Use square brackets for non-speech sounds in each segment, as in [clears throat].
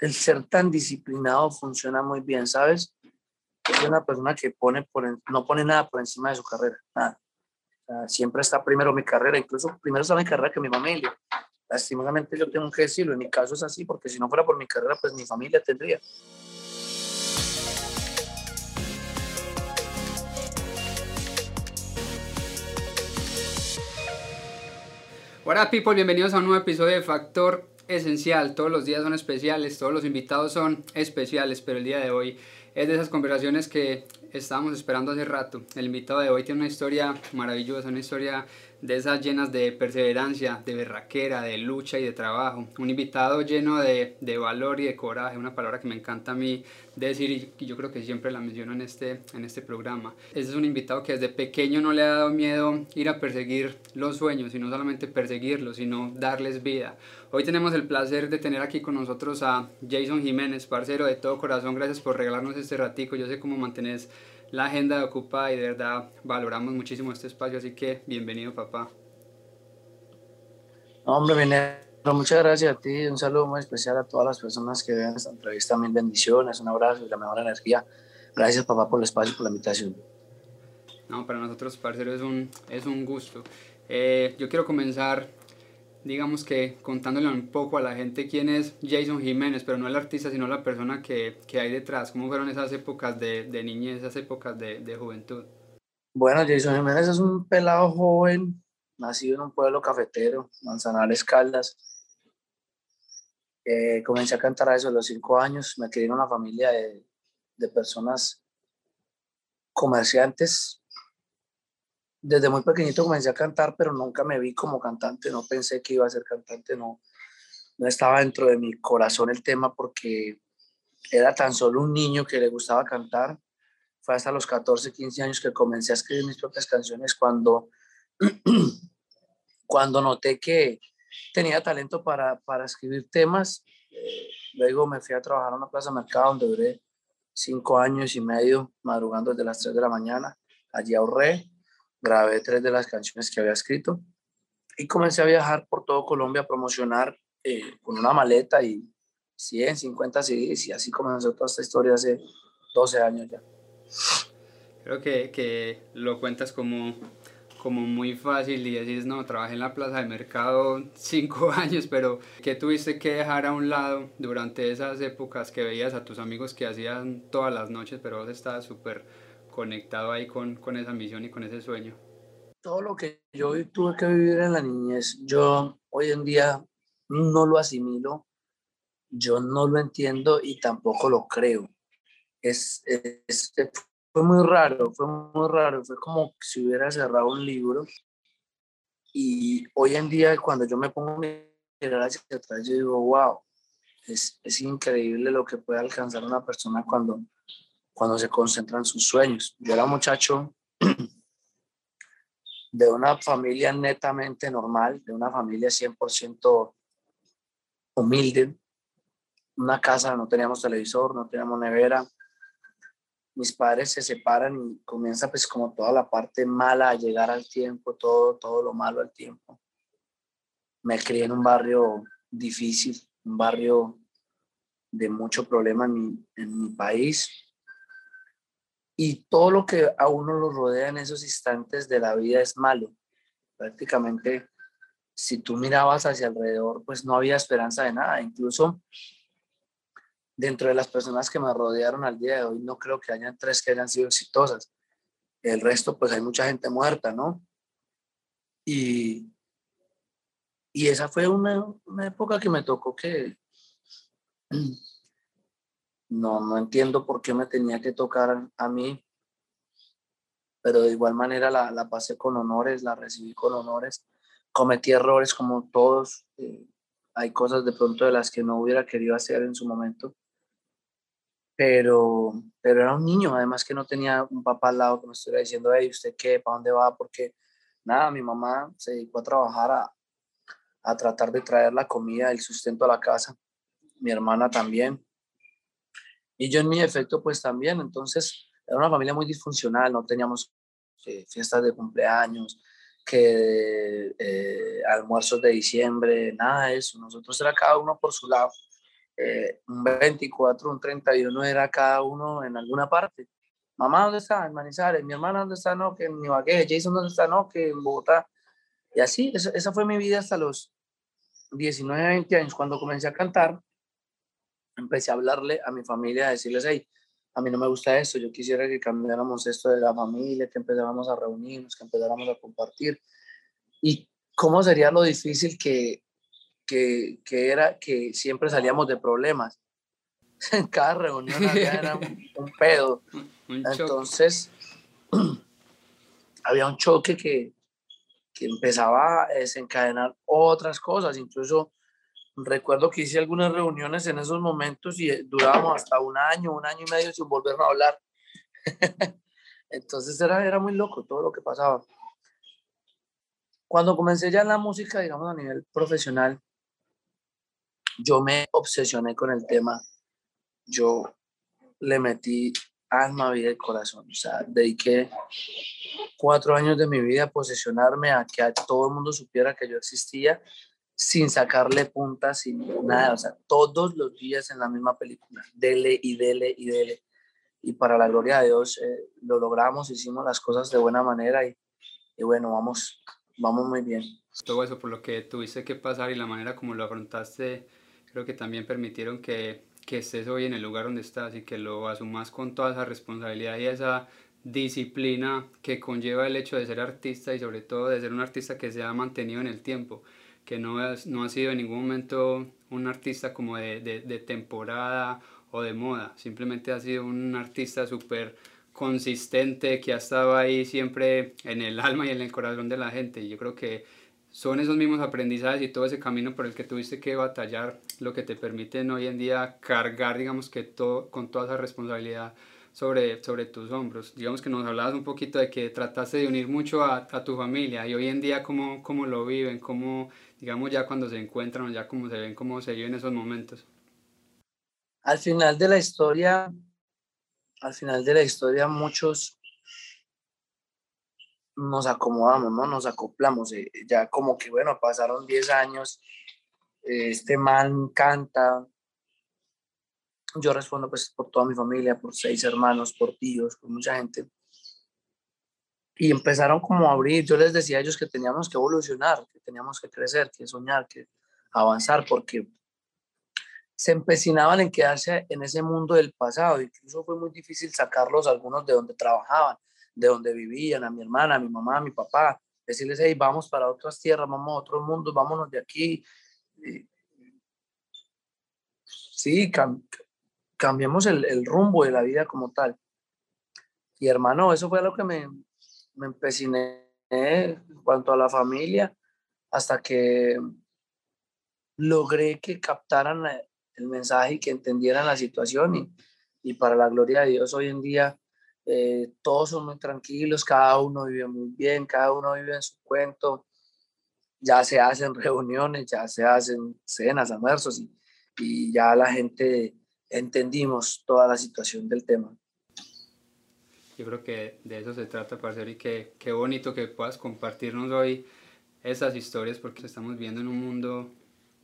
el ser tan disciplinado funciona muy bien, ¿sabes? Es una persona que pone no pone nada por encima de su carrera, nada. siempre está primero mi carrera, incluso primero está mi carrera que mi familia. Lastimosamente yo tengo que decirlo, en mi caso es así, porque si no fuera por mi carrera, pues mi familia tendría. Hola people, bienvenidos a un nuevo episodio de Factor Esencial. Todos los días son especiales, todos los invitados son especiales, pero el día de hoy es de esas conversaciones que estábamos esperando hace rato. El invitado de hoy tiene una historia maravillosa, una historia de esas llenas de perseverancia, de berraquera, de lucha y de trabajo. Un invitado lleno de, de, valor y de coraje, una palabra que me encanta a mí decir y yo creo que siempre la menciono en este, en este programa. Ese es un invitado que desde pequeño no le ha dado miedo ir a perseguir los sueños y no solamente perseguirlos, sino darles vida. Hoy tenemos el placer de tener aquí con nosotros a Jason Jiménez, parcero de todo corazón. Gracias por regalarnos este ratico. Yo sé cómo mantenés la agenda ocupada y de verdad valoramos muchísimo este espacio, así que bienvenido papá. Hombre, Minero, muchas gracias a ti, un saludo muy especial a todas las personas que ven esta entrevista, mil bendiciones, un abrazo y la mejor energía. Gracias papá por el espacio y por la invitación. No, para nosotros, parcero, es un, es un gusto. Eh, yo quiero comenzar digamos que contándole un poco a la gente quién es Jason Jiménez, pero no el artista, sino la persona que, que hay detrás, cómo fueron esas épocas de, de niñez, esas épocas de, de, juventud. Bueno, Jason Jiménez es un pelado joven, nacido en un pueblo cafetero, Manzanares Caldas. Eh, comencé a cantar a eso a los cinco años, me crié en una familia de, de personas comerciantes, desde muy pequeñito comencé a cantar, pero nunca me vi como cantante, no pensé que iba a ser cantante, no, no estaba dentro de mi corazón el tema porque era tan solo un niño que le gustaba cantar. Fue hasta los 14, 15 años que comencé a escribir mis propias canciones cuando, [clears throat] cuando noté que tenía talento para, para escribir temas. Luego me fui a trabajar a una plaza de mercado donde duré cinco años y medio madrugando desde las 3 de la mañana. Allí ahorré grabé tres de las canciones que había escrito y comencé a viajar por todo Colombia a promocionar eh, con una maleta y 100, 50 CDs y así comenzó toda esta historia hace 12 años ya. Creo que, que lo cuentas como, como muy fácil y decís, no, trabajé en la plaza de mercado cinco [laughs] años, pero ¿qué tuviste que dejar a un lado durante esas épocas que veías a tus amigos que hacían todas las noches, pero vos estabas súper conectado ahí con, con esa misión y con ese sueño? Todo lo que yo tuve que vivir en la niñez, yo hoy en día no lo asimilo, yo no lo entiendo y tampoco lo creo. Es, es, fue muy raro, fue muy raro, fue como si hubiera cerrado un libro y hoy en día cuando yo me pongo a mirar hacia atrás, yo digo, wow, es, es increíble lo que puede alcanzar una persona cuando cuando se concentran sus sueños. Yo era muchacho [clears throat] de una familia netamente normal, de una familia 100% humilde, una casa, no teníamos televisor, no teníamos nevera. Mis padres se separan y comienza pues como toda la parte mala a llegar al tiempo, todo, todo lo malo al tiempo. Me crié en un barrio difícil, un barrio de mucho problema en mi, en mi país, y todo lo que a uno lo rodea en esos instantes de la vida es malo. Prácticamente, si tú mirabas hacia alrededor, pues no había esperanza de nada. Incluso dentro de las personas que me rodearon al día de hoy, no creo que hayan tres que hayan sido exitosas. El resto, pues hay mucha gente muerta, ¿no? Y, y esa fue una, una época que me tocó que no, no entiendo por qué me tenía que tocar a mí, pero de igual manera la, la pasé con honores, la recibí con honores. Cometí errores como todos. Eh, hay cosas de pronto de las que no hubiera querido hacer en su momento. Pero, pero era un niño, además que no tenía un papá al lado que me estuviera diciendo, hey, ¿usted qué? ¿Para dónde va? Porque nada, mi mamá se dedicó a trabajar a, a tratar de traer la comida, el sustento a la casa. Mi hermana también. Y yo en mi efecto, pues también, entonces era una familia muy disfuncional, no teníamos eh, fiestas de cumpleaños, que eh, almuerzos de diciembre, nada de eso. Nosotros era cada uno por su lado. eh, un 24, un 31 era cada uno en alguna parte. Mamá, ¿dónde está? En Manizales. Mi hermana, ¿dónde está? No, que en Ibagué. Jason, ¿dónde está? No, que en Bogotá. Y así, esa fue mi vida hasta los 19, 20 años. Cuando comencé a cantar, empecé a hablarle a mi familia, a decirles, hey, a mí no me gusta esto, yo quisiera que cambiáramos esto de la familia, que empezáramos a reunirnos, que empezáramos a compartir. Y cómo sería lo difícil que, que, que era que siempre salíamos de problemas. [laughs] En cada reunión era un, pedo. [laughs] Entonces, [clears throat] había un choque que, que empezaba a desencadenar otras cosas. Incluso recuerdo que hice algunas reuniones en esos momentos y durábamos hasta un año, un año y medio sin volver a hablar. [laughs] Entonces era, era muy loco todo lo que pasaba. Cuando comencé ya la música, digamos a nivel profesional, yo me obsesioné con el tema. Yo le metí alma, vida y corazón. O sea, dediqué cuatro años de mi vida a posesionarme, a que todo el mundo supiera que yo existía sin sacarle puntas, sin nada, o sea, todos los días en la misma película, dele y dele y dele. Y para la gloria de Dios eh, lo logramos, hicimos las cosas de buena manera y, y, bueno, vamos, vamos muy bien. Todo eso por lo que tuviste que pasar y la manera como lo afrontaste, creo que también permitieron que, que estés hoy en el lugar donde estás y que lo asumas con toda esa responsabilidad y esa disciplina que conlleva el hecho de ser artista y sobre todo de ser un artista que se ha mantenido en el tiempo que no, no ha sido en ningún momento un artista como de, de, temporada o de moda, simplemente ha sido un artista súper consistente que ha estado ahí siempre en el alma y en el corazón de la gente. Y yo creo que son esos mismos aprendizajes y todo ese camino por el que tuviste que batallar lo que te permiten hoy en día cargar, digamos que todo, con toda esa responsabilidad sobre, sobre tus hombros. Digamos que nos hablabas un poquito de que trataste de unir mucho a, a tu familia y hoy en día cómo, cómo lo viven, cómo, digamos ya cuando se encuentran, ya cómo se ven, cómo se viven esos momentos. Al final de la historia, al final de la historia muchos nos acomodamos, ¿no? Nos acoplamos. Eh, ya como que, bueno, pasaron 10 años, este man canta, yo respondo pues por toda mi familia, por seis hermanos, por tíos, por mucha gente. Y empezaron como a abrir, yo les decía a ellos que teníamos que evolucionar, que teníamos que crecer, que soñar, que avanzar, porque se empecinaban en quedarse en ese mundo del pasado. Incluso fue muy difícil sacarlos algunos de donde trabajaban, de donde vivían, a mi hermana, a mi mamá, a mi papá, decirles, hey, vamos para otras tierras, vamos a otros mundos, vámonos de aquí. Sí, cambiamos el, el, rumbo de la vida como tal. Y hermano, eso fue lo que me, me empeciné en cuanto a la familia, hasta que logré que captaran el mensaje y que entendieran la situación. Y, y para la gloria de Dios, hoy en día eh, todos son muy tranquilos, cada uno vive muy bien, cada uno vive en su cuento. Ya se hacen [laughs] reuniones, ya se hacen cenas, almuerzos y, y ya la gente entendimos toda la situación del tema. Yo creo que de eso se trata, parcero, y que qué bonito que puedas compartirnos hoy esas historias, porque estamos viendo en un mundo,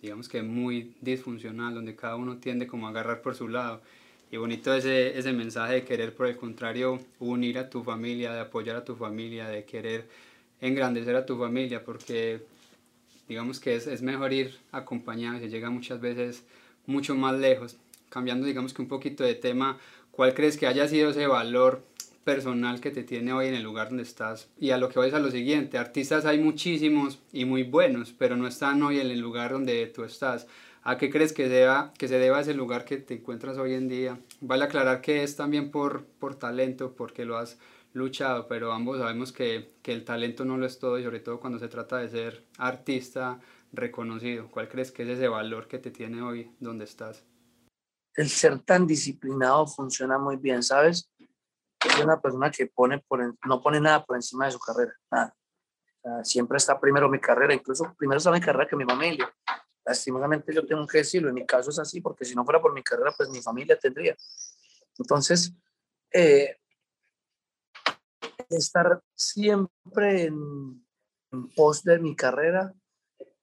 digamos que muy disfuncional, donde cada uno tiende como a agarrar por su lado. Y bonito ese, ese mensaje de querer, por el contrario, unir a tu familia, de apoyar a tu familia, de querer engrandecer a tu familia, porque digamos que es, es mejor ir acompañado, se llega muchas veces mucho más lejos cambiando digamos que un poquito de tema, ¿cuál crees que haya sido ese valor personal que te tiene hoy en el lugar donde estás? Y a lo que vais a lo siguiente, artistas hay muchísimos y muy buenos, pero no están hoy en el lugar donde tú estás. ¿A qué crees que, deba, que se deba ese lugar que te encuentras hoy en día? Vale aclarar que es también por, por talento, porque lo has luchado, pero ambos sabemos que, que el talento no lo es todo y sobre todo cuando se trata de ser artista reconocido. ¿Cuál crees que es ese valor que te tiene hoy donde estás? el ser tan disciplinado funciona muy bien, ¿sabes? Es una persona que pone por, no pone nada por encima de su carrera, nada. siempre está primero mi carrera, incluso primero está mi carrera que mi familia. Lastimosamente yo tengo que decirlo, en mi caso es así, porque si no fuera por mi carrera, pues mi familia tendría. Entonces, eh, estar siempre en, en pos de mi carrera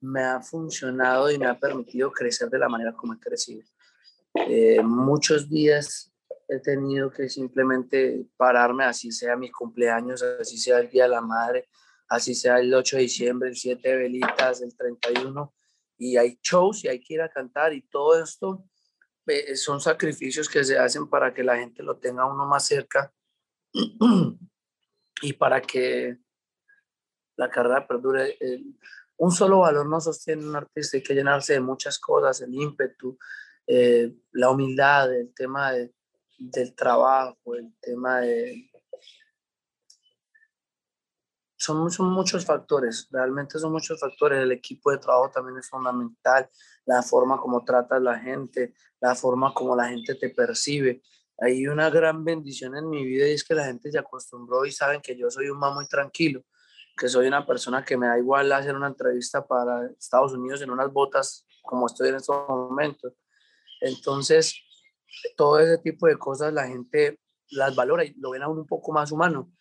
me ha funcionado y me ha permitido crecer de la manera como he crecido. Eh, muchos días he tenido que simplemente pararme, así sea mi cumpleaños, así sea el Día de la Madre, así sea el 8 de diciembre, el 7 de velitas, el 31, y hay shows y hay que ir a cantar y todo esto eh, son sacrificios que se hacen para que la gente lo tenga uno más cerca [clears throat] y para que la carrera perdure. Un solo valor no sostiene un artista, hay que llenarse de muchas cosas, el ímpetu, eh, la humildad, el tema del trabajo, el tema de... Son, son muchos factores, realmente son muchos factores. El equipo de trabajo también es fundamental, la forma como tratas la gente, la forma como la gente te percibe. Hay una gran bendición en mi vida y es que la gente se acostumbró y saben que yo soy un man muy tranquilo, que soy una persona que me da igual hacer una entrevista para Estados Unidos en unas botas como estoy en estos momentos. Entonces, todo ese tipo de cosas la gente las valora y lo ven a uno un poco más humano.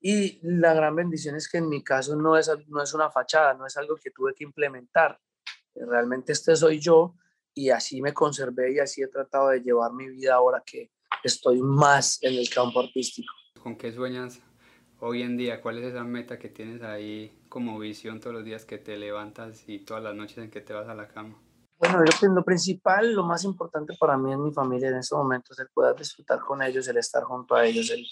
Y la gran bendición es que en mi caso no es, no es una fachada, no es algo que tuve que implementar. Realmente este soy yo y así me conservé y así he tratado de llevar mi vida ahora que estoy más en el campo artístico. ¿Con qué sueñas hoy en día? ¿Cuál es esa meta que tienes ahí como visión todos los días que te levantas y todas las noches en que te vas a la cama? Bueno, lo principal, lo más importante para mí en mi familia en este momento es el poder disfrutar con ellos, el estar junto a ellos, el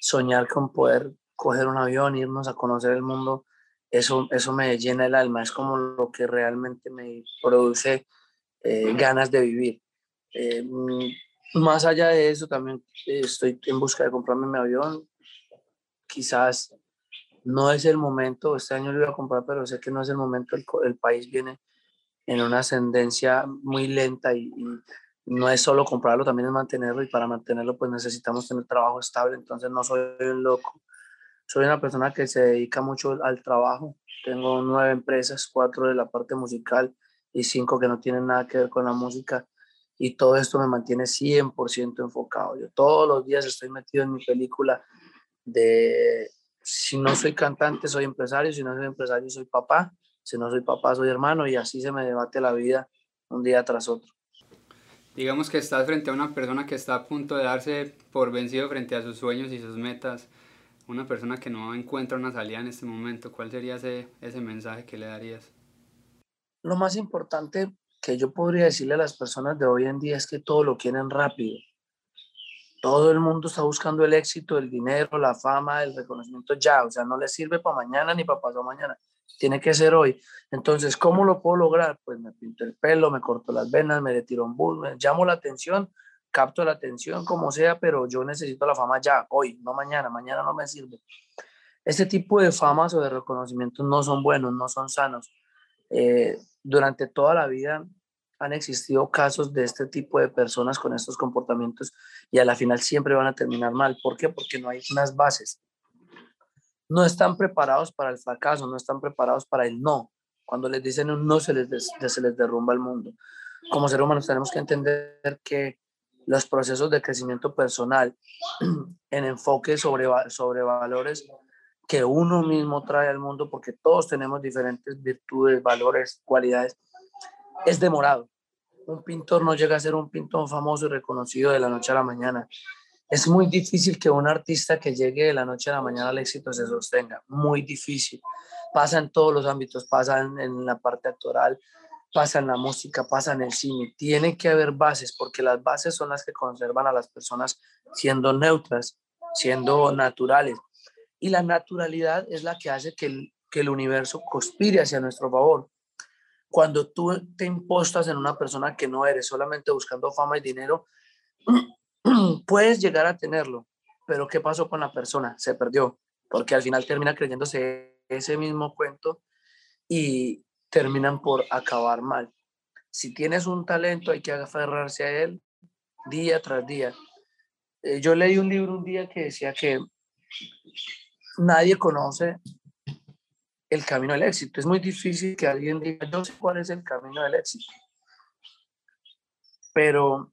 soñar con poder coger un avión, irnos a conocer el mundo. Eso, eso me llena el alma, es como lo que realmente me produce eh, ganas de vivir. Eh, más allá de eso, también estoy en busca de comprarme mi avión. Quizás no es el momento, este año lo voy a comprar, pero sé que no es el momento, el, el país viene en una ascendencia muy lenta y, no es solo comprarlo, también es mantenerlo y para mantenerlo pues necesitamos tener trabajo estable, entonces no soy un loco, soy una persona que se dedica mucho al trabajo, tengo nueve empresas, cuatro de la parte musical y cinco que no tienen nada que ver con la música. Y todo esto me mantiene 100% enfocado. Yo todos los días estoy metido en mi película de si no soy cantante, soy empresario, si no soy empresario, soy papá si no soy papá, soy hermano y así se me debate la vida un día tras otro. Digamos que estás frente a una persona que está a punto de darse por vencido frente a sus sueños y sus metas, una persona que no encuentra una salida en este momento, ¿cuál sería ese, ese mensaje que le darías? Lo más importante que yo podría decirle a las personas de hoy en día es que todo lo quieren rápido. Todo el mundo está buscando el éxito, el dinero, la fama, el reconocimiento ya, o sea, no le sirve para mañana ni para pasado mañana tiene que ser hoy. Entonces, ¿cómo lo puedo lograr? Pues me pinto el pelo, me corto las venas, me retiro un bus, me llamo la atención, capto la atención, como sea, pero yo necesito la fama ya, hoy, no mañana, mañana no me sirve. Este tipo de famas o de reconocimientos no son buenos, no son sanos. Eh, durante toda la vida han existido casos de este tipo de personas con estos comportamientos y a la final siempre van a terminar mal. ¿Por qué? Porque no hay unas bases no están preparados para el fracaso, no están preparados para el no. Cuando les dicen un no, se les, se les derrumba el mundo. Como seres humanos tenemos que entender que los procesos de crecimiento personal [clears throat] en enfoque sobre, sobre valores que uno mismo trae al mundo, porque todos tenemos diferentes virtudes, valores, cualidades, es demorado. Un pintor no llega a ser un pintor famoso y reconocido de la noche a la mañana es muy difícil que un artista que llegue de la noche a la mañana al éxito se sostenga, muy difícil. Pasa en todos los ámbitos, pasa en, la parte actoral, pasa en la música, pasa en el cine. Tiene que haber bases, porque las bases son las que conservan a las personas siendo neutras, siendo naturales. Y la naturalidad es la que hace que el, que el universo conspire hacia nuestro favor. Cuando tú te impostas en una persona que no eres, solamente buscando fama y dinero, [clears throat] [clears throat] puedes llegar a tenerlo, pero ¿qué pasó con la persona? Se perdió, porque al final termina creyéndose ese mismo cuento y terminan por acabar mal. Si tienes un talento, hay que aferrarse a él día tras día. Eh, yo leí un libro un día que decía que nadie conoce el camino del éxito. Es muy difícil que alguien diga, yo sé cuál es el camino del éxito. Pero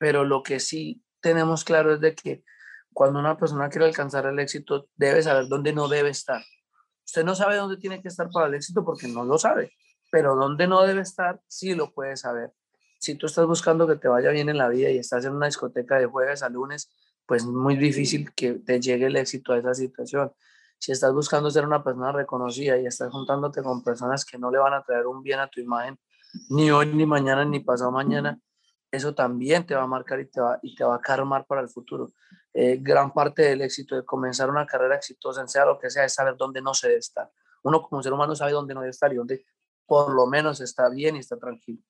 pero lo que sí tenemos claro es de que cuando una persona quiere alcanzar el éxito, debe saber dónde no debe estar. Usted no sabe dónde tiene que estar para el éxito porque no lo sabe, pero dónde no debe estar, sí lo puede saber. si tú estás buscando que te vaya bien en la vida y estás en una discoteca de jueves a lunes, pues es muy difícil que te llegue el éxito a esa situación. Si estás buscando ser una persona reconocida y estás juntándote con personas que no le van a traer un bien a tu imagen, ni hoy, ni mañana, ni pasado mañana, eso también te va a marcar y te va, y te va a karmar para el futuro. Eh, gran parte del éxito de comenzar una carrera exitosa, sea lo que sea, es saber dónde no se debe estar. Uno como ser humano sabe dónde no debe estar y dónde por lo menos está bien y está tranquilo.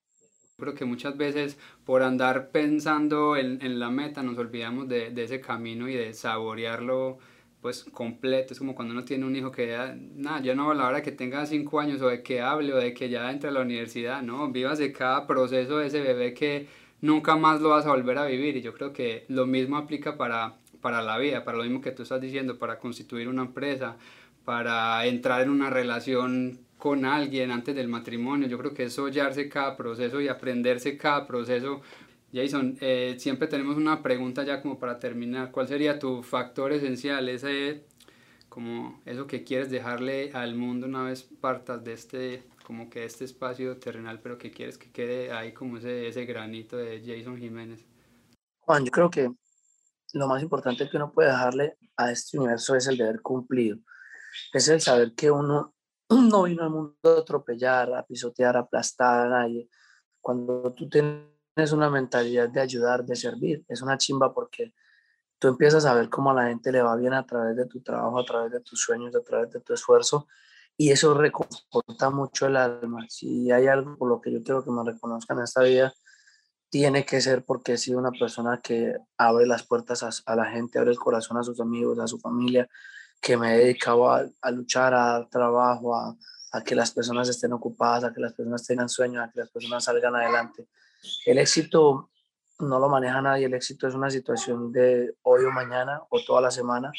Creo que muchas veces por andar pensando en, en la meta nos olvidamos de, de, ese camino y de saborearlo pues completo. Es como cuando uno tiene un hijo que ya, nada, ya no a la hora que tenga cinco años o de que hable o de que ya entre a la universidad, no, vivas de cada proceso de ese bebé que nunca más lo vas a volver a vivir. Y yo creo que lo mismo aplica para, para la vida, para lo mismo que tú estás diciendo, para constituir una empresa, para entrar en una relación con alguien antes del matrimonio. Yo creo que es hollarse cada proceso y aprenderse cada proceso. Jason, eh, siempre tenemos una pregunta ya como para terminar. ¿Cuál sería tu factor esencial? Ese, como eso que quieres dejarle al mundo una vez partas de este como que este espacio terrenal, pero que quieres que quede ahí como ese, ese granito de Jason Jiménez? Juan, yo creo que lo más importante que uno puede dejarle a este universo es el deber cumplido. Es el saber que uno [clears throat] no vino al mundo a atropellar, a pisotear, a aplastar a nadie. Cuando tú tienes una mentalidad de ayudar, de servir, es una chimba porque tú empiezas a ver cómo a la gente le va bien a través de tu trabajo, a través de tus sueños, a través de tu esfuerzo y eso reconforta mucho el alma. Si hay algo por lo que yo quiero que me reconozcan en esta vida, tiene que ser porque he sido una persona que abre las puertas a, la gente, abre el corazón a sus amigos, a su familia, que me he dedicado a, luchar, a dar trabajo, a, a, que las personas estén ocupadas, a que las personas tengan sueños, a que las personas salgan adelante. El éxito no lo maneja nadie, el éxito es una situación de hoy o mañana o toda la semana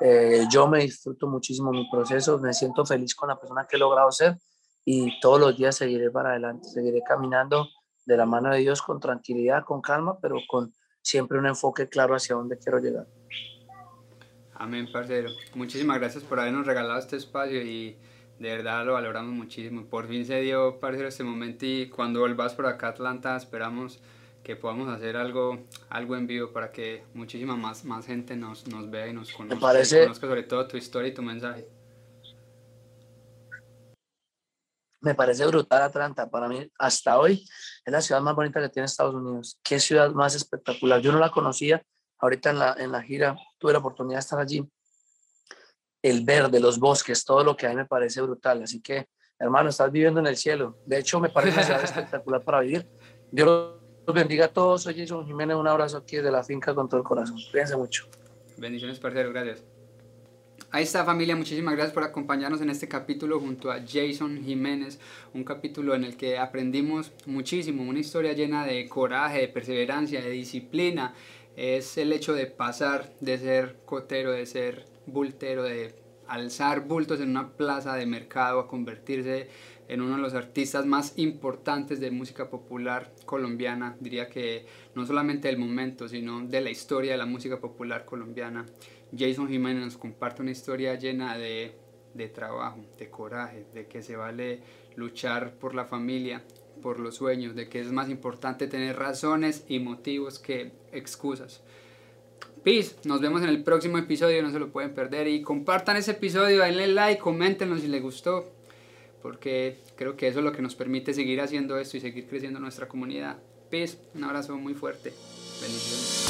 eh, yo me disfruto muchísimo mi proceso, me siento feliz con la persona que he logrado ser y todos los días seguiré para adelante, seguiré caminando de la mano de Dios con tranquilidad, con calma, pero con siempre un enfoque claro hacia dónde quiero llegar. Amén, parcero. Muchísimas gracias por habernos regalado este espacio y de verdad lo valoramos muchísimo. Por fin se dio, parcero, este momento y cuando vuelvas por acá a Atlanta esperamos que podamos hacer algo, algo en vivo para que muchísima más, más gente nos, nos vea y nos conozca, parece, conozca sobre todo tu historia y tu mensaje. Me parece brutal Atlanta. Para mí, hasta hoy, es la ciudad más bonita que tiene Estados Unidos. Qué ciudad más espectacular. Yo no la conocía. Ahorita en la, en la gira tuve la oportunidad de estar allí. El verde, los bosques, todo lo que hay me parece brutal. Así que, hermano, estás viviendo en el cielo. De hecho, me parece una ciudad [laughs] espectacular para vivir. Dios los bendiga a todos. Soy Jason Jiménez. Un abrazo aquí desde la finca con todo el corazón. Cuídense mucho. Bendiciones, parcero. Gracias. Ahí está familia, muchísimas gracias por acompañarnos en este capítulo junto a Jason Jiménez, un capítulo en el que aprendimos muchísimo, una historia llena de coraje, de perseverancia, de disciplina. Es el hecho de pasar de ser cotero, de ser bultero, de alzar bultos en una plaza de mercado a convertirse en uno de los artistas más importantes de música popular colombiana, diría que no solamente del momento, sino de la historia de la música popular colombiana. Jason Jiménez nos comparte una historia llena de, de trabajo, de coraje, de que se vale luchar por la familia, por los sueños, de que es más importante tener razones y motivos que excusas. Peace, nos vemos en el próximo episodio, no se lo pueden perder y compartan ese episodio, denle like, coméntenlo si les gustó porque creo que eso es lo que nos permite seguir haciendo esto y seguir creciendo nuestra comunidad. Peace, un abrazo muy fuerte. Bendiciones.